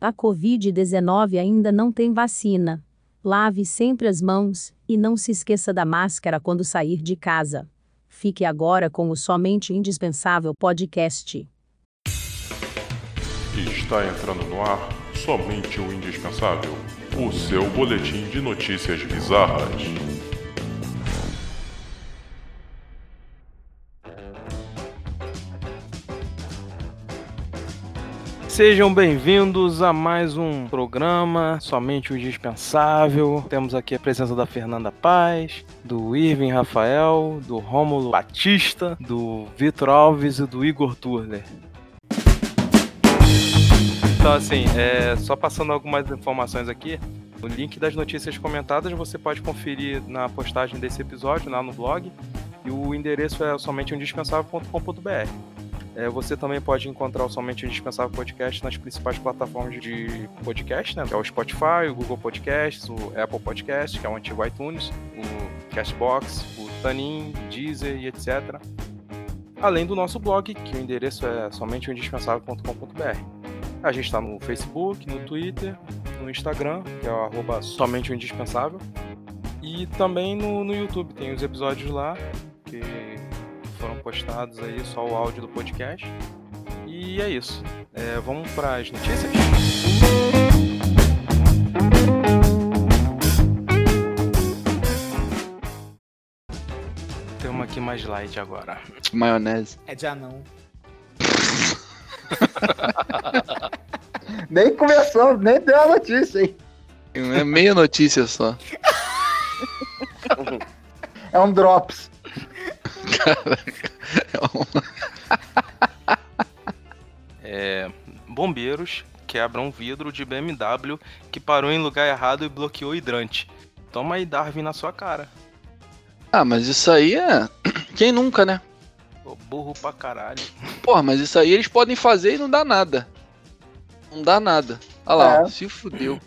A Covid-19 ainda não tem vacina. Lave sempre as mãos e não se esqueça da máscara quando sair de casa. Fique agora com o Somente Indispensável Podcast. Está entrando no ar Somente o Indispensável o seu boletim de notícias bizarras. Sejam bem-vindos a mais um programa, somente o indispensável. Temos aqui a presença da Fernanda Paz, do Irving Rafael, do Rômulo Batista, do Vitor Alves e do Igor Turner. Então, assim, é, só passando algumas informações aqui, o link das notícias comentadas você pode conferir na postagem desse episódio lá no blog e o endereço é somente indispensável.com.br. É, você também pode encontrar o Somente Indispensável Podcast nas principais plataformas de podcast, né? Que é o Spotify, o Google Podcasts, o Apple Podcast, que é o antigo iTunes, o Castbox, o Tanin, Deezer e etc. Além do nosso blog, que o endereço é somente indispensável.com.br. A gente está no Facebook, no Twitter, no Instagram, que é o arroba somente o indispensável. E também no, no YouTube, tem os episódios lá, postados aí só o áudio do podcast. E é isso. É, vamos para as notícias? Tem uma aqui mais light agora. Maionese. É de anão. nem começou, nem deu a notícia, hein? É meia notícia só. é um drops. é, bombeiros quebram vidro de BMW que parou em lugar errado e bloqueou o hidrante. Toma aí, Darwin, na sua cara. Ah, mas isso aí é. Quem nunca, né? Pô, burro pra caralho. Porra, mas isso aí eles podem fazer e não dá nada. Não dá nada. Olha lá, é. se fudeu.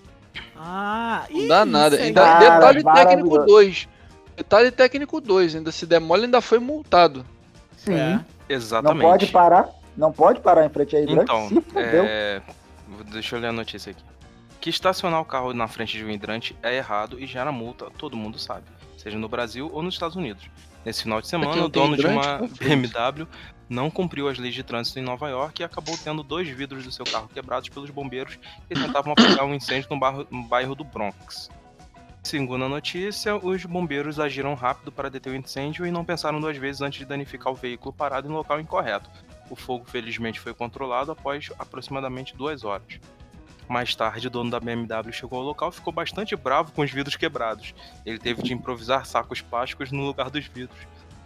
Ah, não dá nada. Ainda, detalhe técnico 2. Detalhe técnico 2, ainda se der mole, ainda foi multado. Sim. É, exatamente. Não pode parar, não pode parar em frente aí Então, é... deixa eu ler a notícia aqui. Que estacionar o carro na frente de um hidrante é errado e gera multa, todo mundo sabe. Seja no Brasil ou nos Estados Unidos. Nesse final de semana, o dono de uma BMW não cumpriu as leis de trânsito em Nova York e acabou tendo dois vidros do seu carro quebrados pelos bombeiros que tentavam apagar um incêndio no bairro, no bairro do Bronx. Segundo a notícia, os bombeiros agiram rápido para deter o incêndio e não pensaram duas vezes antes de danificar o veículo parado em local incorreto. O fogo felizmente foi controlado após aproximadamente duas horas. Mais tarde, o dono da BMW chegou ao local e ficou bastante bravo com os vidros quebrados. Ele teve de improvisar sacos plásticos no lugar dos vidros.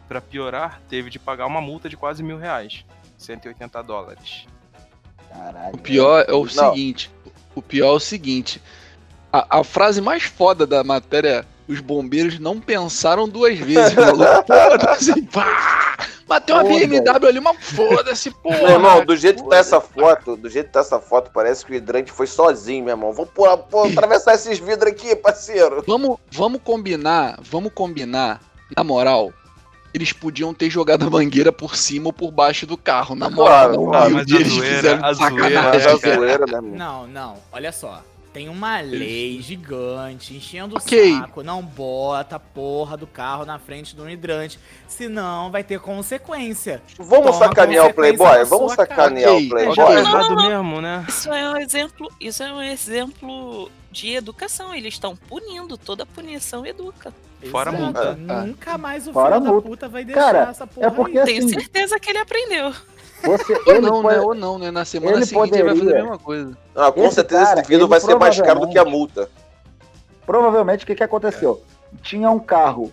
Para piorar, teve de pagar uma multa de quase mil reais, 180 dólares. Caralho. O pior é o não. seguinte: o pior é o seguinte a, a, frase mais foda da matéria é: os bombeiros não pensaram duas vezes, Foda-se, pá! Bateu uma BMW ali, mas foda-se, porra. Meu irmão, do jeito que tá essa foto, do jeito que tá essa foto, parece que o hidrante foi sozinho, meu irmão. Vamos por, por, atravessar esses vidros aqui, parceiro. Vamos, vamos combinar, vamos combinar, na moral, eles podiam ter jogado a mangueira por cima ou por baixo do carro, na moral. Claro, claro, mas a zoeira, a zoeira, a zoeira, né, Não, não, olha só. Tem uma lei gigante enchendo okay. o saco. Não bota a porra do carro na frente do hidrante. Senão vai ter consequência. Vamos Toma sacanear o Playboy? Vamos sacanear okay. o Playboy? É errado mesmo, né? Isso é um exemplo. Isso é um exemplo de educação. Eles estão punindo. Toda punição educa. Fora Exato. multa. Nunca mais o Fora filho da puta vai deixar Cara, essa porra. É porque, aí. Tenho assim, certeza que ele aprendeu. Você, ou não, pode... né? Ou não, né? Na semana ele seguinte poderia... ele vai fazer a mesma coisa. Ah, com esse certeza cara, esse vidro vai ser mais caro do que a multa. Provavelmente o que, que aconteceu? É. Tinha um carro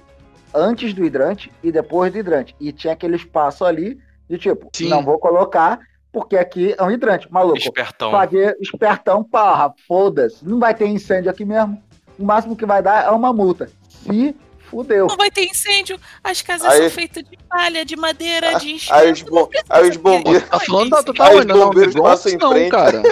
antes do hidrante e depois do hidrante. E tinha aquele espaço ali de tipo, Sim. não vou colocar porque aqui é um hidrante. Maluco. Espertão. Paguei espertão, porra, foda-se. Não vai ter incêndio aqui mesmo. O máximo que vai dar é uma multa. Se fudeu. Não vai ter incêndio, as casas aí, são feitas de palha, de madeira, de enxerga. Aí os, bom, aí os bombeiros. Tá falando da total, aí os bombeiros passam em frente. cara.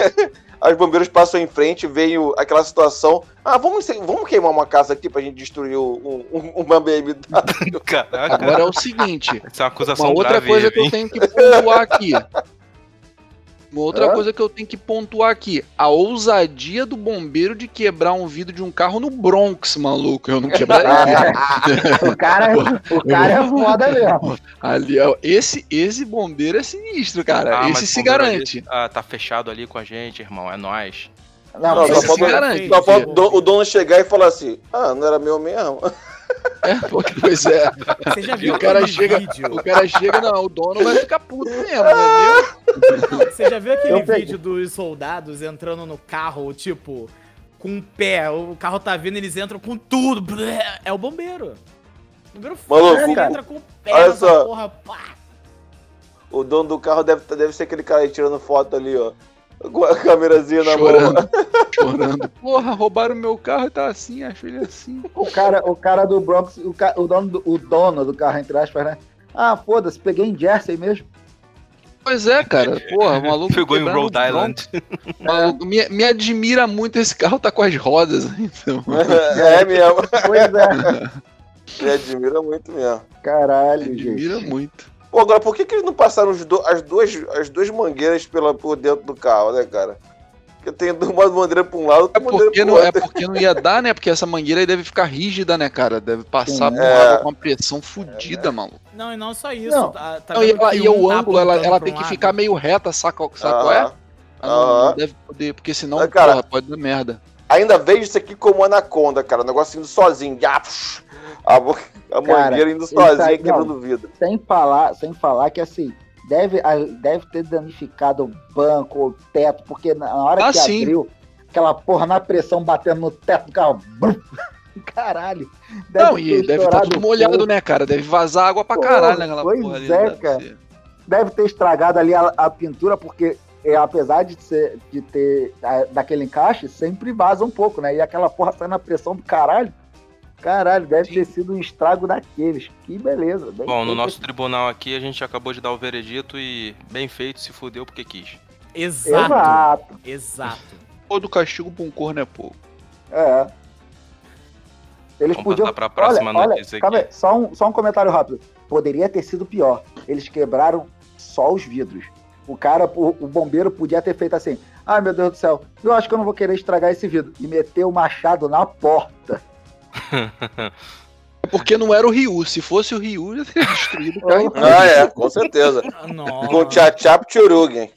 Os bombeiros passam em frente, vem o, aquela situação. Ah, vamos, vamos queimar uma casa aqui pra gente destruir o, um, uma BMW. Caraca. Agora é o seguinte: Essa é uma, acusação uma outra coisa que eu tenho que pontuar aqui. Uma outra coisa que eu tenho que pontuar aqui: a ousadia do bombeiro de quebrar um vidro de um carro no Bronx, maluco. Eu não quebraria. o cara, o cara é foda mesmo. Ali, esse, esse bombeiro é sinistro, cara. Ah, esse se garante. Ali, ah, tá fechado ali com a gente, irmão. É nós. Não, não só se garante. Só o dono chegar e falar assim: ah, não era meu mesmo. É, pois é. Você já viu o cara chega, vídeo? O cara chega, não, o dono vai ficar puto mesmo, entendeu? Você já viu aquele vídeo dos soldados entrando no carro, tipo, com o pé, o carro tá vindo, eles entram com tudo. É o bombeiro. O bombeiro Maluco, ele entra com o pé olha só. porra, pá. O dono do carro deve, deve ser aquele cara aí tirando foto ali, ó. Com a câmerazinha na chorando, mão. Chorando. Porra, roubaram meu carro e tá assim, acho ele assim. O cara, o cara do Bronx, o, ca, o, dono, do, o dono do carro, entre aspas, né? Ah, foda-se, peguei em Jersey mesmo. Pois é, cara. Porra, o maluco. Pegou em Rhode Island. Maluco, me, me admira muito esse carro tá com as rodas. Então. É mesmo. Pois é. Me admira muito mesmo. Caralho, me admira gente. muito. Pô, agora, por que, que eles não passaram do, as, duas, as duas mangueiras pela, por dentro do carro, né, cara? Porque tem uma mangueira pra um lado, outra é porque não, É porque não ia dar, né? Porque essa mangueira aí deve ficar rígida, né, cara? Deve passar Sim, por é. água com uma pressão fodida, é, né? maluco. Não, e não só isso. Não. Tá, tá não, e, ela, e um o tá ângulo, ela, ela tem que ficar meio reta, saca, saca qual é? Não, não, deve poder, porque senão, é, cara, porra, pode dar merda. Ainda vejo isso aqui como anaconda, cara. O negócio indo sozinho. A, a mangueira indo sozinha, tá, quebrando vidro. Sem falar, sem falar que assim, deve, deve ter danificado o banco ou o teto, porque na hora ah, que sim. abriu, aquela porra na pressão batendo no teto do carro. Caralho. Deve não, e deve estar tá tudo molhado, né, cara? Deve vazar água pra caralho naquela pois porra ali. Pois é, cara. Deve, deve ter estragado ali a, a pintura, porque é, apesar de, ser, de ter a, daquele encaixe, sempre vaza um pouco, né? E aquela porra sai na pressão do caralho. Caralho, deve Sim. ter sido um estrago daqueles. Que beleza. Bom, no nosso tribunal aqui a gente acabou de dar o veredito e bem feito, se fudeu porque quis. Exato. Exato. Exato. Todo castigo pra um corno é pouco. É. Eles Vamos podiam. Pra próxima olha, notícia olha, aqui. Aí, só, um, só um comentário rápido. Poderia ter sido pior. Eles quebraram só os vidros. O cara, o, o, bombeiro podia ter feito assim: ai meu Deus do céu, eu acho que eu não vou querer estragar esse vidro. E meter o machado na porta. Porque não era o Ryu. Se fosse o Ryu, já teria destruído o carro. Ah, é, com certeza. Com o Tchachap Churugen.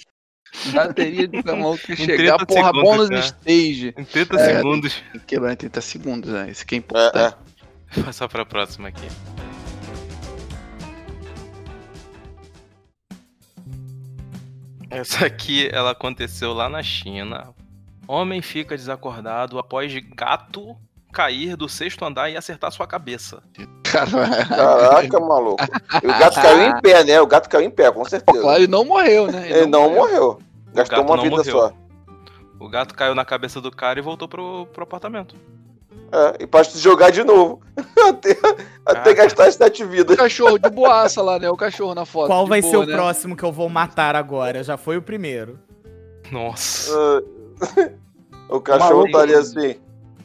Já teria de mão que chegar, porra, segundos, bônus cara. stage. Em 30 é, segundos. Quebrar em 30 segundos, né? Isso que é importante. É, é. Passar pra próxima aqui. Essa aqui, ela aconteceu lá na China. Homem fica desacordado após gato cair do sexto andar e acertar sua cabeça. Caraca, maluco. E o gato caiu em pé, né? O gato caiu em pé, com certeza. Claro, ele não morreu, né? Ele, ele não, não, morreu. morreu. Gastou uma vida morreu. só. O gato caiu na cabeça do cara e voltou pro, pro apartamento. É, e pode jogar de novo. até, até gastar as sete vidas. O cachorro de boaça lá, né? O cachorro na foto. Qual vai boa, ser o né? próximo que eu vou matar agora? Já foi o primeiro. Nossa. Uh, o cachorro estaria assim.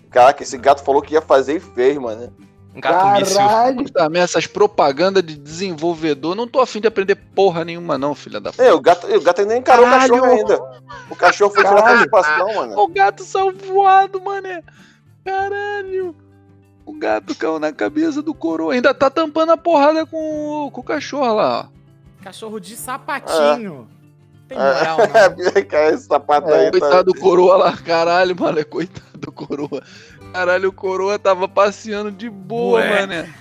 Caraca, esse gato falou que ia fazer e fez, mano. Um gato Caralho. Também essas propagandas de desenvolvedor, não tô afim de aprender porra nenhuma, não, filha da puta. É, o gato, o gato ainda encarou Caralho. o cachorro ainda. O cachorro foi tirar participação, mano. O gato saiu voado, mané. Caralho. O gato caiu na cabeça do coroa. Ainda tá tampando a porrada com, com o cachorro lá, ó. Cachorro de sapatinho. É. Tem moral, é, esse sapato é, aí. Tá- coitado tá... do coroa lá, caralho, mano. É coitado do coroa. Caralho, o coroa tava passeando de boa, Ué. mano.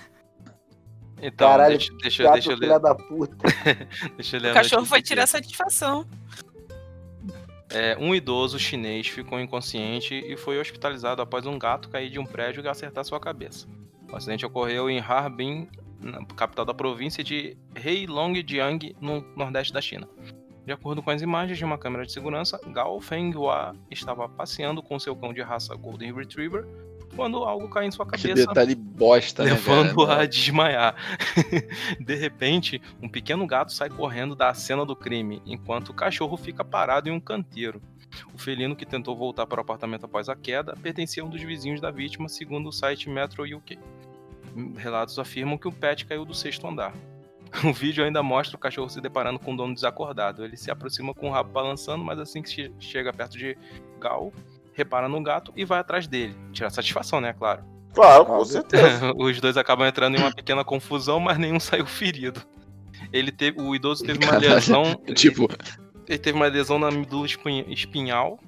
Então, Caralho, deixa, deixa, deixa eu ler. Da puta. deixa eu ler o cachorro foi tirar satisfação. É, um idoso chinês ficou inconsciente e foi hospitalizado após um gato cair de um prédio e acertar sua cabeça. O acidente ocorreu em Harbin, capital da província de Heilongjiang, no nordeste da China. De acordo com as imagens de uma câmera de segurança, Gao Fenghua estava passeando com seu cão de raça Golden Retriever quando algo cai em sua cabeça. Que detalhe bosta, né, Levando a desmaiar. de repente, um pequeno gato sai correndo da cena do crime, enquanto o cachorro fica parado em um canteiro. O felino que tentou voltar para o apartamento após a queda pertencia a um dos vizinhos da vítima, segundo o site Metro UK. Relatos afirmam que o pet caiu do sexto andar. O vídeo ainda mostra o cachorro se deparando com o dono desacordado. Ele se aproxima com o rabo balançando, mas assim que chega perto de Gal, repara no gato e vai atrás dele. Tira satisfação, né? Claro. Claro, com certeza. Os dois acabam entrando em uma pequena confusão, mas nenhum saiu ferido. Ele teve, o idoso teve uma lesão. tipo, ele teve uma lesão na medula espinhal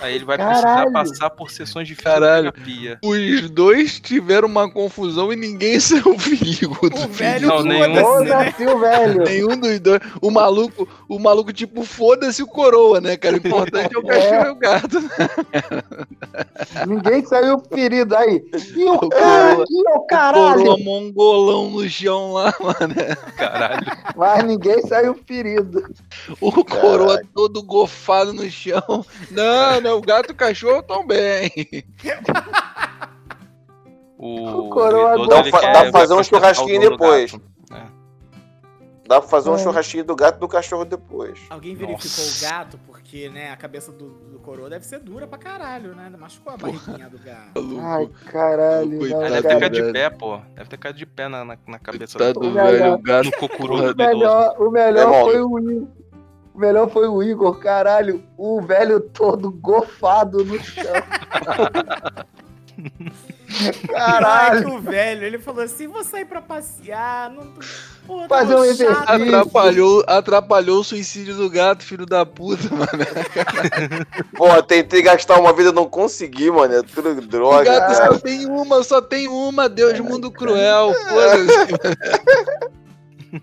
Aí ele vai Caralho. precisar passar por sessões de fisioterapia. Os dois tiveram uma confusão e ninguém saiu perigo. O velho não, nenhum, né? o velho. nenhum dos dois. O maluco, o maluco tipo, foda-se o coroa, né, cara? O importante é o cachorro é. e o gato. ninguém saiu ferido aí. E o, o cara aqui, o caralho. O coroa mongolão no chão lá, mano. Caralho. Mas ninguém saiu ferido. O coroa todo gofado no chão. Não, né? O gato e o cachorro estão bem. O, o coroa dá, dá pra fazer um churrasquinho depois. É. Dá pra fazer um é. churrasquinho do gato e do cachorro depois. Alguém verificou Nossa. o gato? Porque, né, a cabeça do, do, coroa deve ser dura pra caralho, né? Machucou a barriguinha do gato. Ai, caralho. Não, deve ter caído de pé, pô. Deve ter caído de pé na, na, na cabeça do, do velho. O gato. O melhor, o melhor é foi o o melhor foi o Igor, caralho, o velho todo gofado no chão. Caralho. o velho, ele falou assim: vou sair pra passear. Não... Pô, Fazer um exercício. Atrapalhou, atrapalhou o suicídio do gato, filho da puta, mano. Pô, tentei gastar uma vida, não consegui, mano. É tudo droga. O gato cara. só tem uma, só tem uma. Deus, mundo cruel. Foda-se.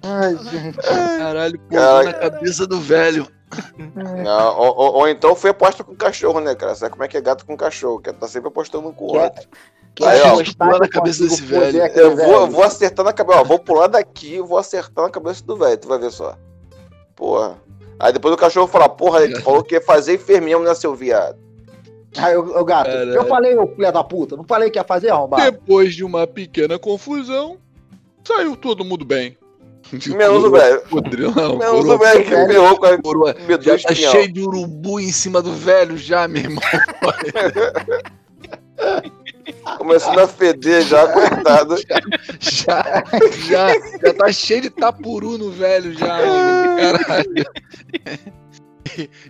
Ai, gente. Caralho, pulou na cabeça do velho. Não, ou, ou, ou, então foi aposta com cachorro, né, cara? Sabe como é que é gato com cachorro? Que tá sempre apostando um com o outro. Que Aí, ó, pular na cabeça desse velho. Eu vou, vou acertar na cabeça, ó, vou pular daqui e vou acertar na cabeça do velho, tu vai ver só. Porra. Aí depois o cachorro fala, porra, ele falou que ia fazer enferminho, né, seu viado? Aí o, o gato, Caralho. eu falei, ô filho da puta, não falei que ia fazer arrombado. Depois de uma pequena confusão, saiu todo mundo bem. Menos o velho. Menos o velho que ferrou com a coroa. Já tá cheio de urubu em cima do velho já, meu irmão. Começando a feder já, coitado. Já, já, já, tá cheio de tapuru no velho já, caralho.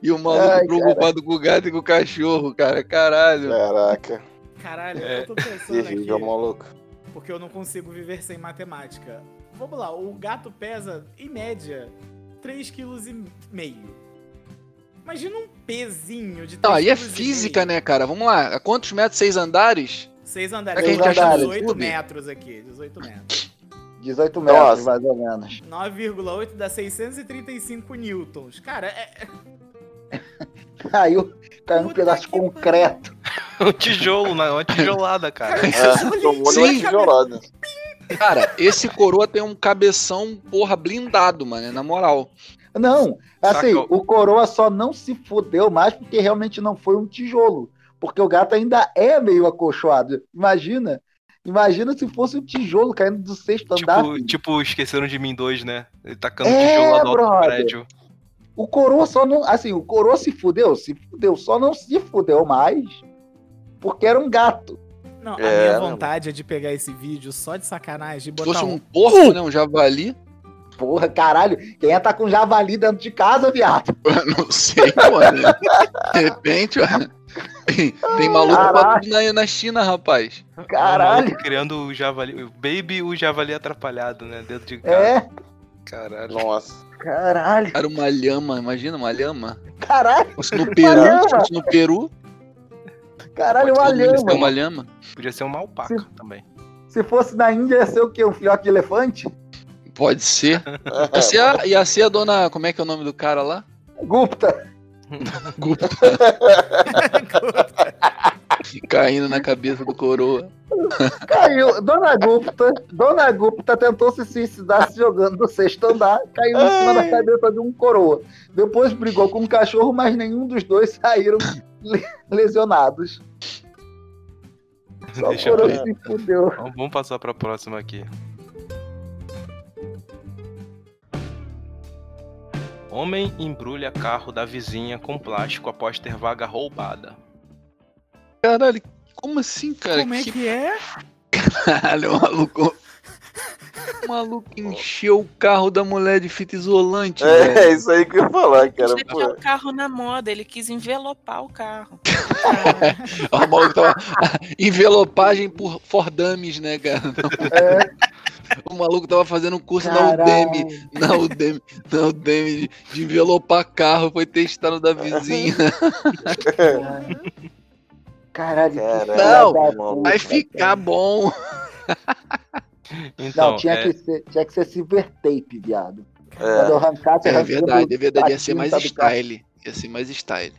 E, o maluco Ai, preocupado cara. com o gato e com o cachorro, cara, caralho. Caraca. Caralho, é. eu tô pensando Terrível, aqui. maluco. Porque eu não consigo viver sem matemática. Vamos lá, o gato pesa, em média, 3,5 kg. Imagina um pezinho de 3 Não, aí é física, né, cara? Vamos lá. Quantos metros? Seis andares? Seis andares. É que a gente acha 18 metros aqui. 18 metros. 18 metros, Nossa. mais ou menos. 9,8 dá 635 newtons. Cara, é. Caiu, caiu um pedaço de concreto. um tijolo, né? Uma tijolada, cara. É, tomou uma tijolada. Cara, esse coroa tem um cabeção, porra, blindado, mano, na moral. Não, assim, Saca. o coroa só não se fudeu mais porque realmente não foi um tijolo. Porque o gato ainda é meio acolchoado. Imagina. Imagina se fosse um tijolo caindo do sexto tipo, andar. Tipo, esqueceram de mim dois, né? Ele tacando é, tijolo lá do alto prédio. O coroa só não. Assim, o coroa se fudeu, se fudeu, só não se fudeu mais porque era um gato. Não, é, a minha vontade é de pegar esse vídeo só de sacanagem, de botar fosse um, um porco, né? Um javali. Porra, caralho, quem ia tá com javali dentro de casa, viado? não sei, mano. De repente, mano. Tem maluco pra tudo na, na China, rapaz. Caralho. Criando o javali. O baby o javali atrapalhado, né? Dentro de casa. É. Caralho. Nossa. Caralho. Cara, uma lhama, imagina uma lhama. Caralho. Fosse no Peru, fosse no Peru. Caralho, uma lhama. uma lhama. Podia ser uma alpaca se, também. Se fosse na Índia, ia ser o quê? Um filhote de elefante? Pode ser. ia, ser a, ia ser a dona. Como é que é o nome do cara lá? Gupta. Gupta. Caindo na cabeça do coroa. Caiu. Dona Gupta, Dona Gupta tentou se suicidar se jogando do sexto andar, caiu em cima da cabeça de um coroa. Depois brigou com um cachorro, mas nenhum dos dois saíram lesionados. Só Deixa coroa se fudeu. Vamos passar para a próxima aqui. Homem embrulha carro da vizinha com plástico após ter vaga roubada. Caralho, como assim, cara? Como é que, que é? Caralho, maluco. O maluco encheu o carro da mulher de fita isolante. É, é isso aí que eu ia falar, cara. Ele o carro na moda, ele quis envelopar o carro. o maluco tava. Envelopagem por Fordames, né, cara? É. O maluco tava fazendo um curso Caralho. na Udemy, na Udemy, na Udemy de, de envelopar carro, foi testar no da vizinha. Caralho, não, vai ficar bom. Então, não, tinha, é... que ser, tinha que ser silver tape, viado. É, Quando eu arrancasse, é verdade, é verdade, ia ser mais style. Ia ser mais style.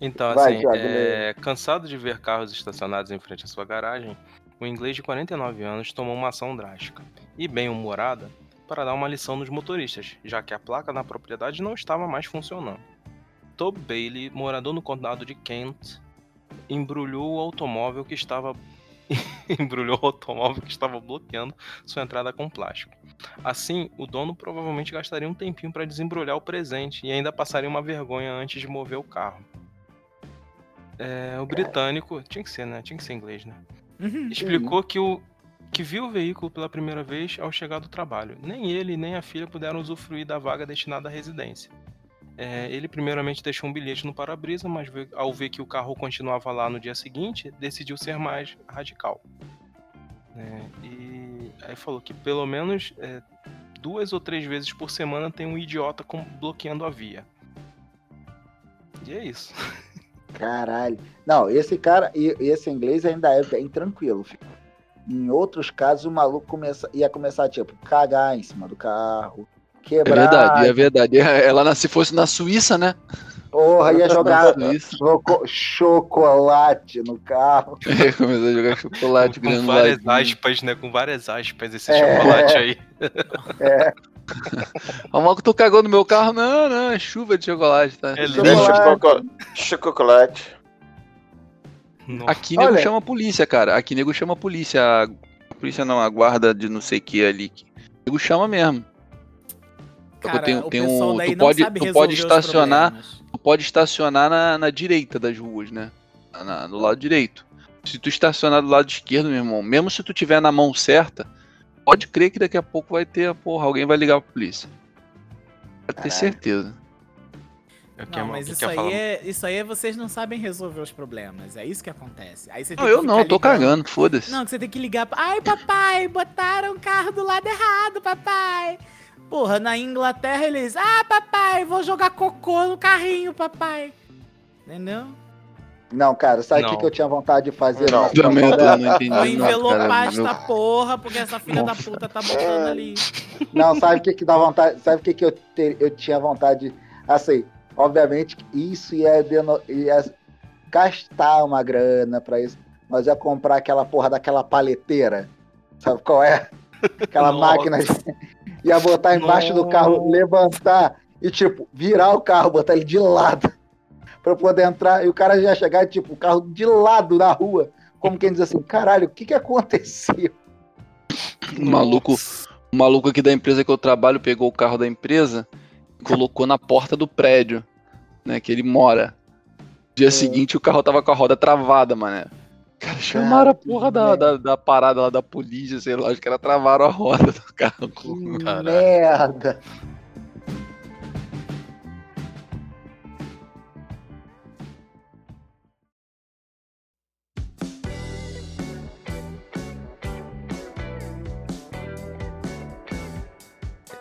Então, Vai, assim, Thiago, é... cansado de ver carros estacionados em frente à sua garagem, o inglês de 49 anos tomou uma ação drástica e bem-humorada para dar uma lição nos motoristas, já que a placa na propriedade não estava mais funcionando. Tob Bailey, morador no condado de Kent, embrulhou o automóvel que estava embrulhou o automóvel que estava bloqueando sua entrada com plástico. Assim, o dono provavelmente gastaria um tempinho para desembrulhar o presente e ainda passaria uma vergonha antes de mover o carro. É, o britânico, tinha que ser, né? Tinha que ser inglês, né? Uhum, explicou que o que viu o veículo pela primeira vez ao chegar do trabalho. Nem ele nem a filha puderam usufruir da vaga destinada à residência. É, ele primeiramente deixou um bilhete no para-brisa, mas ao ver que o carro continuava lá no dia seguinte, decidiu ser mais radical. É, e aí falou que pelo menos é, duas ou três vezes por semana tem um idiota com, bloqueando a via. E é isso. Caralho. Não, esse cara, esse inglês ainda é bem tranquilo. Filho. Em outros casos, o maluco começa, ia começar, tipo, cagar em cima do carro, quebrar. É verdade, é verdade. Ela se fosse na Suíça, né? Porra, ia jogar chocolate no carro. É, começou a jogar chocolate com, com várias aspas, né? Com várias aspas esse é, chocolate aí. É. O Malco, tu cagou no meu carro? Não, não, é chuva de chocolate, tá? É chocolate. chocolate. Aqui nego chama a polícia, cara. Aqui nego chama a polícia. A polícia não, a guarda de não sei o que ali. Nego chama mesmo. Cara, tem, tem um, tu pode, tu pode estacionar, tu pode estacionar na, na direita das ruas, né? Na, no lado direito. Se tu estacionar do lado esquerdo, meu irmão, mesmo se tu tiver na mão certa, pode crer que daqui a pouco vai ter, porra, alguém vai ligar pra polícia. Pode ter certeza. Não, mas isso aí, é, isso aí é vocês não sabem resolver os problemas. É isso que acontece. Aí você não, eu não, eu tô cagando, foda-se. Não, que você tem que ligar. Ai, papai, botaram o carro do lado errado, papai. Porra, na Inglaterra eles. Ah, papai, vou jogar cocô no carrinho, papai. Entendeu? Não, cara, sabe o que, que eu tinha vontade de fazer? Não, também eu não entendi. Vou envelopar esta porra, porque essa filha da puta tá botando ali. Não, sabe o que, que dá vontade? Sabe o que, que eu, ter, eu tinha vontade de. Assim, obviamente isso ia, deno, ia gastar uma grana pra isso. Mas ia comprar aquela porra daquela paleteira. Sabe qual é? Aquela Nossa. máquina. Ia botar embaixo Nossa. do carro, levantar e, tipo, virar o carro, botar ele de lado para poder entrar. E o cara já chegar, tipo, o carro de lado na rua. Como quem diz assim, caralho, o que que aconteceu? O maluco, o maluco aqui da empresa que eu trabalho pegou o carro da empresa colocou na porta do prédio, né, que ele mora. Dia é. seguinte o carro tava com a roda travada, mané. Cara, chamaram a porra da, da, da, parada lá da polícia, sei lá, acho que era travaram a roda do carro. Que merda!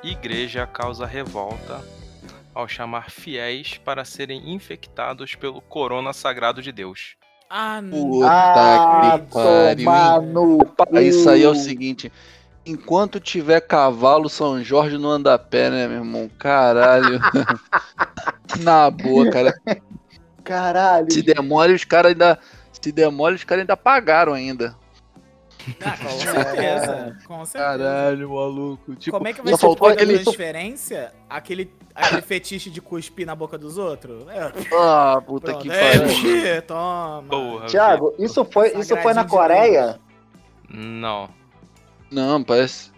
igreja causa revolta ao chamar fiéis para serem infectados pelo corona sagrado de Deus. Ah, Puta ah, que pariu. Isso aí é o seguinte. Enquanto tiver cavalo, São Jorge não anda a pé, né, meu irmão? Caralho. Na boa, cara. Caralho. Se demora, os caras ainda. Se demora, os caras ainda pagaram ainda. Ah, com certeza. Com certeza. Caralho, maluco. Tipo, Como é que vai ser faltou aquele transferência? Aquele, aquele fetiche de cuspir na boca dos outros? É. Ah, puta Pronto, que é, pariu. toma. Porra, Tiago, isso foi, isso foi na Coreia? Não. Não, parece.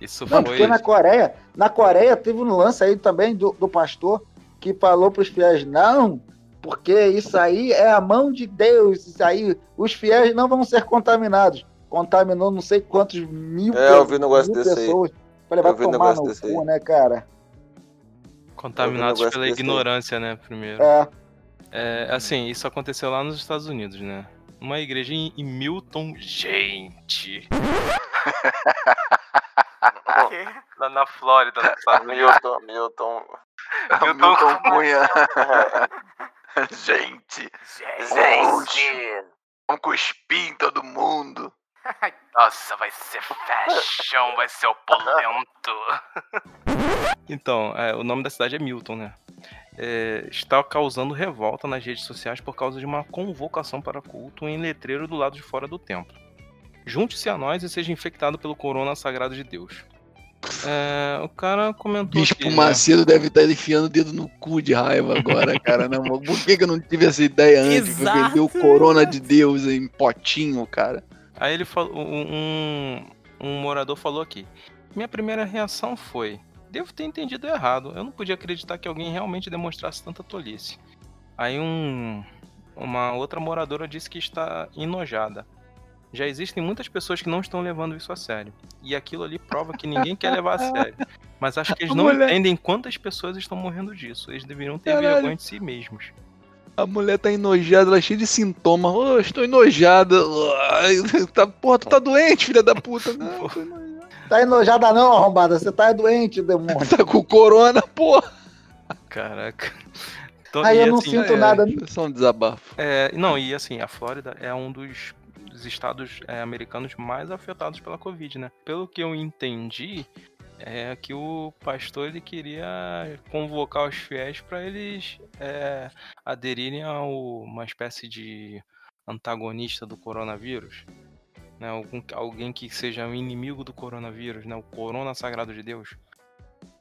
Isso não, foi. Porque na Coreia, na Coreia teve um lance aí também do, do pastor que falou pros fiéis: não, porque isso aí é a mão de Deus, isso aí, os fiéis não vão ser contaminados contaminou não sei quantos mil, é, eu vi um negócio desse pessoas. Aí. Falei, vai tomar no cu, né, cara? Contaminados pela ignorância, aí. né, primeiro. É. é. Assim, isso aconteceu lá nos Estados Unidos, né? Uma igreja em, em Milton. Gente! lá na Flórida, Unidos. Milton, Milton. Milton, Milton Cunha. Gente! Gente! Vamos cuspir em todo mundo. Nossa, vai ser fashion, vai ser opulento. então, é, o nome da cidade é Milton, né? É, está causando revolta nas redes sociais por causa de uma convocação para culto em letreiro do lado de fora do templo. Junte-se a nós e seja infectado pelo corona sagrado de Deus. É, o cara comentou. Bispo aqui, né? Macedo né? deve estar enfiando o dedo no cu de raiva agora, cara. Não, por que, que eu não tive essa ideia antes? Exato. Vender o corona de Deus em potinho, cara. Aí ele falou. Um, um morador falou aqui. Minha primeira reação foi: devo ter entendido errado. Eu não podia acreditar que alguém realmente demonstrasse tanta tolice. Aí um, uma outra moradora disse que está enojada já existem muitas pessoas que não estão levando isso a sério. E aquilo ali prova que ninguém quer levar a sério. Mas acho que eles não mulher... entendem quantas pessoas estão morrendo disso. Eles deveriam ter Caralho. vergonha de si mesmos. A mulher tá enojada, ela é cheia de sintomas. Oh, estou enojada. Tá, porra, tu tá doente, filha da puta. Não. Tá enojada não, arrombada. Você tá doente, demônio. tá com corona, porra. Caraca. Então, Aí eu não assim, sinto é, nada. É só um desabafo. É, não, e assim, a Flórida é um dos dos estados é, americanos mais afetados pela Covid, né? Pelo que eu entendi, é que o pastor ele queria convocar os fiéis para eles é, aderirem a uma espécie de antagonista do coronavírus. Né, algum, alguém que seja um inimigo do coronavírus, né, o corona sagrado de Deus.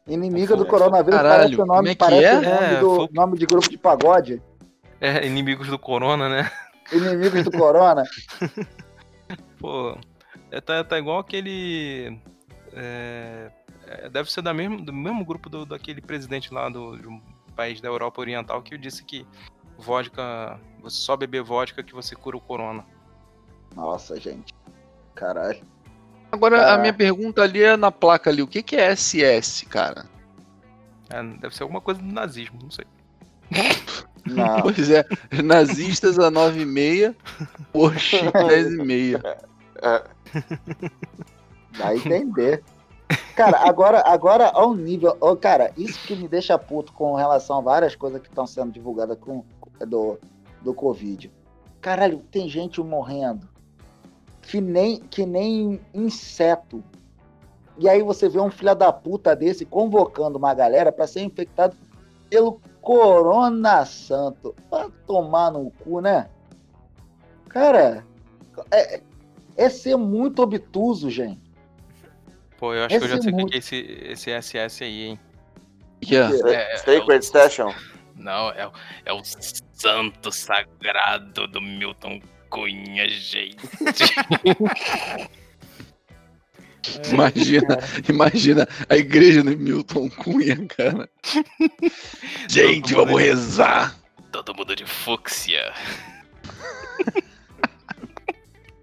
Inimiga do coronavírus Caralho, parece o nome, é parece é? o nome, é, do, foi... nome de grupo de pagode. É, inimigos do corona, né? Inimigos do Corona. Pô, é, tá, tá igual aquele. É, é, deve ser da mesmo, do mesmo grupo do, daquele presidente lá do, de um país da Europa Oriental que disse que vodka. Você só beber vodka que você cura o corona. Nossa, gente. Caralho. Agora, Caralho. a minha pergunta ali é na placa ali: o que, que é SS, cara? É, deve ser alguma coisa do nazismo, não sei. Não. Pois é, nazistas a 9,6, Porsche 10,5. É. Dá a entender. Cara, agora, agora ao nível. Oh, cara, isso que me deixa puto com relação a várias coisas que estão sendo divulgadas com, do, do Covid. Caralho, tem gente morrendo que nem, que nem inseto. E aí você vê um filho da puta desse convocando uma galera para ser infectado pelo Corona Santo. Pra tomar no cu, né? Cara, é, é ser muito obtuso, gente. Pô, eu acho é que eu já sei o que é esse, esse SS aí, hein? Yeah. É, é, Sacred é Station. Não, é, é o santo sagrado do Milton Cunha, gente. É, imagina, imagina a igreja do Milton Cunha, cara. Gente, vamos de... rezar. Todo mundo de fúcsia.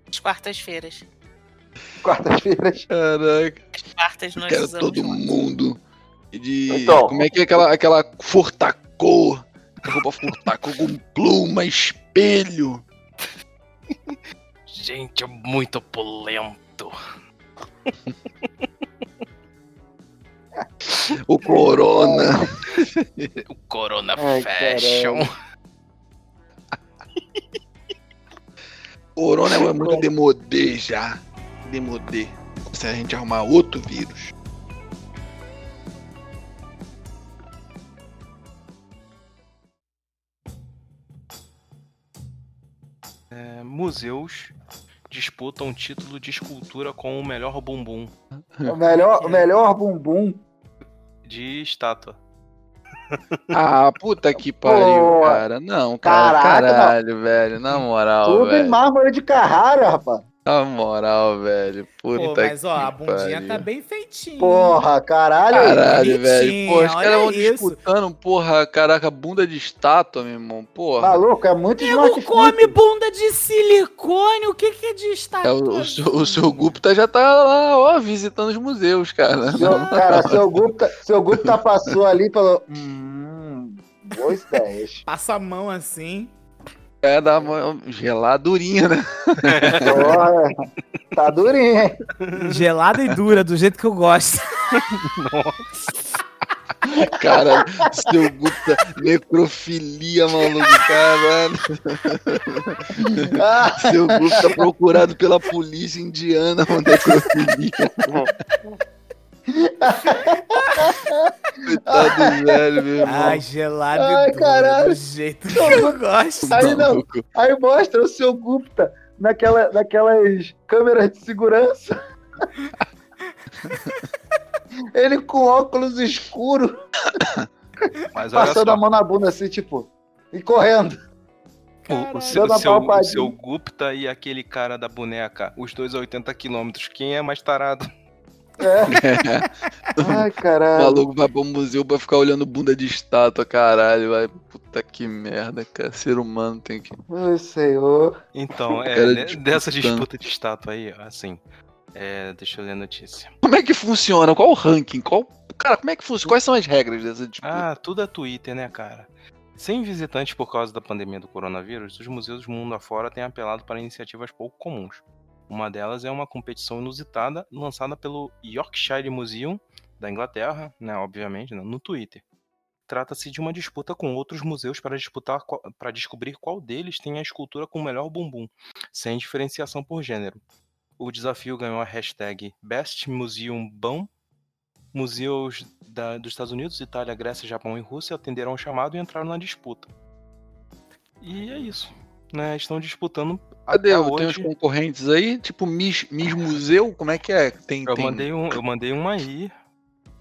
As quartas-feiras. Quartas-feiras. Caraca. As quartas nós Quero todo mundo. De. Então, Como é que é aquela, aquela furtacô? Roupa furtacô com pluma, espelho. Gente, é muito opulento. o Corona. o Corona Ai, Fashion. Corona é muito demodê já. Demodê. Se a gente arrumar outro vírus. É, museus disputa um título de escultura com o melhor bumbum. O melhor, o melhor bumbum de estátua. Ah, puta que pariu, Pô, cara. Não, cara, caraca, caralho, não. velho. Na moral, Tudo velho. em mármore de Carrara, rapaz. Na moral, velho. Puta Pô, mas ó, a bundinha pariu. tá bem feitinha. Porra, caralho. Caralho, velho. Pô, os caras vão disputando, porra, caraca, bunda de estátua, meu irmão. Porra. Maluco, é muito Nego come bunda de silicone. O que que que de estátua? É, o, o, o seu Gupta já tá lá, ó, visitando os museus, cara. Seu, cara, seu Gupta, seu Gupta passou ali e falou. Hum, boas ideias. Passa a mão assim. É, dá uma geladurinha, né? Porra, tá durinha, hein? Gelada e dura, do jeito que eu gosto. Nossa. Cara, seu Guta, necrofilia, maluco, caralho. seu Guta procurado pela polícia indiana com necrofilia. Coitado velho, meu irmão. Ai, gelado Ai, caralho. do jeito que eu gosto. Aí, não, aí mostra o seu Gupta naquela, naquelas câmeras de segurança. Ele com óculos escuros. passando a mão na bunda assim, tipo, e correndo. O, o, seu, o, seu, o seu Gupta e aquele cara da boneca, os dois a 80 km, quem é mais tarado? É. Ai, caralho. O maluco vai pro museu pra ficar olhando bunda de estátua, caralho. Vai. Puta que merda, cara. Ser humano tem que. Ai, senhor. Então, é, dessa disputa de estátua aí, assim. É, deixa eu ler a notícia. Como é que funciona? Qual o ranking? Qual. Cara, como é que funciona? Quais são as regras dessa disputa? Ah, tudo é Twitter, né, cara? Sem visitantes por causa da pandemia do coronavírus, os museus do mundo afora têm apelado para iniciativas pouco comuns. Uma delas é uma competição inusitada lançada pelo Yorkshire Museum da Inglaterra, né, obviamente, né, no Twitter. Trata-se de uma disputa com outros museus para disputar para descobrir qual deles tem a escultura com o melhor bumbum, sem diferenciação por gênero. O desafio ganhou a hashtag Best Museum Bum. Museus da, dos Estados Unidos, Itália, Grécia, Japão e Rússia atenderam ao chamado e entraram na disputa. E é isso. Né? Estão disputando. Cadê? Hoje... Tem os concorrentes aí? Tipo Miss, Miss Museu? Como é que é? Tem, eu, tem... Mandei um, eu mandei uma aí.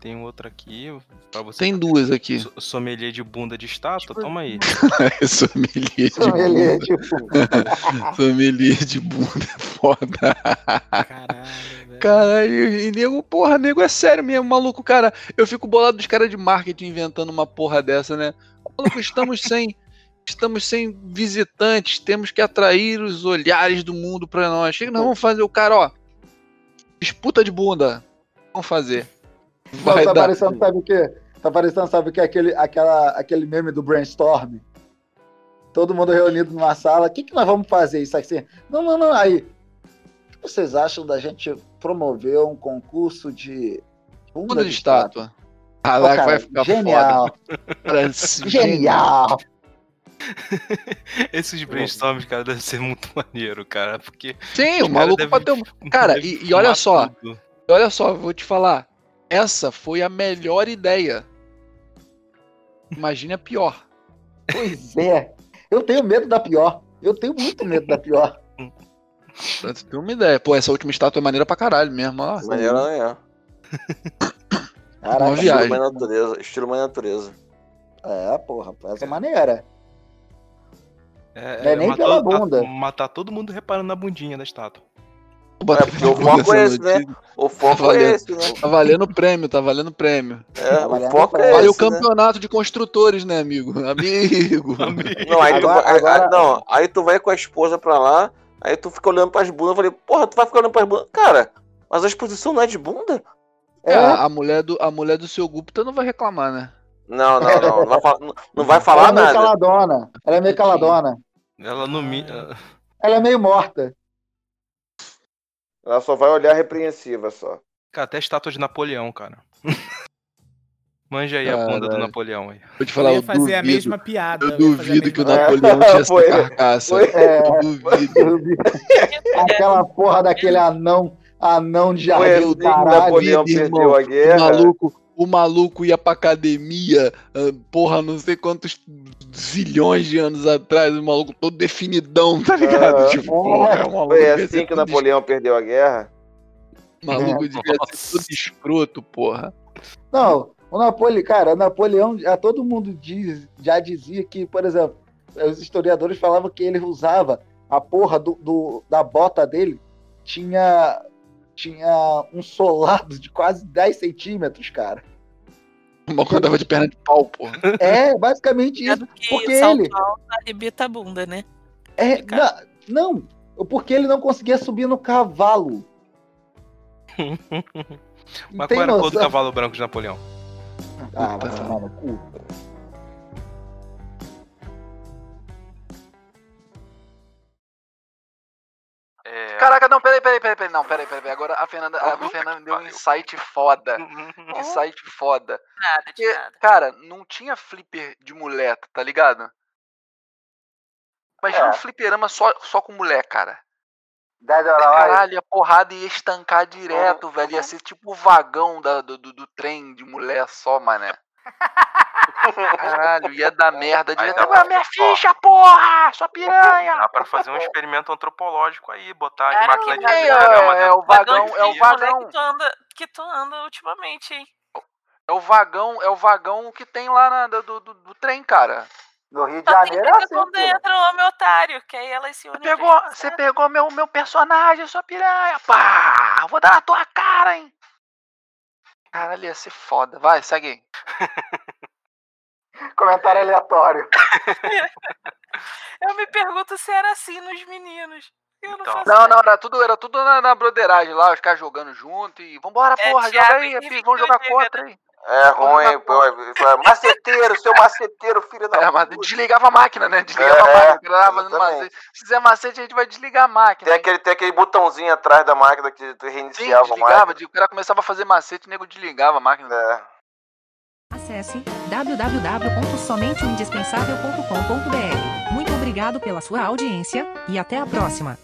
Tem outra aqui pra você. Tem duas aqui. Sommelier de bunda de estátua, tipo... toma aí. sommelier de sommelier bunda. De bunda. sommelier de bunda é foda. Caralho, Caralho, e nego, porra, nego é sério mesmo, maluco, cara. Eu fico bolado dos caras de marketing inventando uma porra dessa, né? Maluco, estamos sem. Estamos sem visitantes, temos que atrair os olhares do mundo para nós. Chega, nós vamos fazer o cara, ó. Disputa de bunda. Vamos fazer. Vai tá dar. parecendo, sabe o quê? Tá parecendo, sabe o que? Aquele, aquela, aquele meme do brainstorm. Todo mundo reunido numa sala. O que, que nós vamos fazer? Isso assim? Não, não, não. Aí. O que vocês acham da gente promover um concurso de. Bunda, bunda de, de estátua. estátua? Ah, lá cara, vai ficar genial. genial. Esses brainstorms, cara, deve ser muito maneiro, cara. Porque. Sim, o maluco pode ter um. Cara, e, e olha só. Tudo. Olha só, vou te falar. Essa foi a melhor ideia. Imagine a pior. Pois é. Eu tenho medo da pior. Eu tenho muito medo da pior. Pra você ter uma ideia. Pô, essa última estátua é maneira pra caralho mesmo. Ó. Maneira não é. Caraca, uma viagem. Estilo mais natureza. Estilo mais natureza. É, porra. Essa é maneira. É, é, é nem pela bunda. Matar todo mundo reparando na bundinha da estátua. É, porque o foco é esse, né? O foco tá valendo, é esse, né? Tá valendo prêmio, tá valendo prêmio. É, tá o foco é esse. Olha o né? campeonato né? de construtores, né, amigo? Amigo. Não, aí, agora, tu, agora... Aí, não, aí tu vai com a esposa pra lá, aí tu fica olhando pras bundas, eu falei, porra, tu vai ficar olhando pras bundas. Cara, mas a exposição não é de bunda? É, a mulher do, a mulher do seu Gupta não vai reclamar, né? Não, não, não. Não vai, falar, não vai falar ela é meio Caladona. Ela é meio caladona. Ela não me. Ela é meio morta. Ela só vai olhar repreensiva só. Cara, até estátua de Napoleão, cara. Manja aí a bunda do Napoleão aí. Vou te falar, eu ia fazer duvido, a mesma piada. Eu, duvido que o Napoleão tinha essa carcaça. Foi, é, eu duvido. Aquela porra daquele anão, anão de jardim, assim Napoleão perdeu a guerra. O maluco, o maluco ia pra academia, ah, porra, não sei quantos zilhões de anos atrás, o maluco todo definidão, tá ligado? tipo, porra, um Foi assim que Napoleão perdeu a guerra? O maluco é. devia ser todo escroto, porra. Não, o Napoleão, cara, Napoleão, já todo mundo diz, já dizia que, por exemplo, os historiadores falavam que ele usava a porra do, do da bota dele, tinha tinha um solado de quase 10 centímetros, cara. O maluco andava de perna de pau, porra. É, basicamente é isso. porque ele. arrebita a bunda, né? É, não, não, Porque ele não conseguia subir no cavalo. Mas qual era a cor do cavalo branco de Napoleão? Ah, vai tomar no cu. Caraca, não, peraí, peraí, peraí, peraí, não, peraí, peraí, agora a Fernanda, a Fernanda deu um insight foda, insight foda. Nada, de Porque, nada. Cara, não tinha flipper de mulher, tá ligado? Imagina é. um fliperama só, só com mulher, cara. Caralho, a porrada ia estancar direto, uhum. velho. Ia ser tipo o vagão da, do, do, do, trem de mulher só, mané. Caralho, ia dar merda direto. Agora minha ficha, porra! Sua piranha! Dá pra fazer um experimento antropológico aí, botar as é, máquinas de é, é, é, o vagão, é o vagão. Que tu, anda, que tu anda ultimamente, hein? É o vagão, é o vagão que tem lá na, do, do, do trem, cara. No Rio de Janeiro é assim. Quando entra o homem otário, que aí elas se unem. Pegou, você pegou meu, meu personagem, sua piranha. Pá! Vou dar na tua cara, hein? Caralho, ia ser foda. Vai, segue aí. Comentário aleatório. Eu me pergunto se era assim nos meninos. Eu não, então. não, não, era tudo, era tudo na, na broderagem lá, os caras jogando junto e vambora, é, porra, joga aí, filho, vamos jogar contra aí. É ruim, pô. Maceteiro, seu maceteiro, filho da. É, mas desligava a máquina, né? Desligava é, a máquina. Macete. Se fizer macete, a gente vai desligar a máquina. Tem aquele, tem aquele botãozinho atrás da máquina que tu reiniciava Sim, desligava, a máquina. O cara começava a fazer macete o nego desligava a máquina. É. Acesse www.somenteoindispensável.com.br. Muito obrigado pela sua audiência e até a próxima.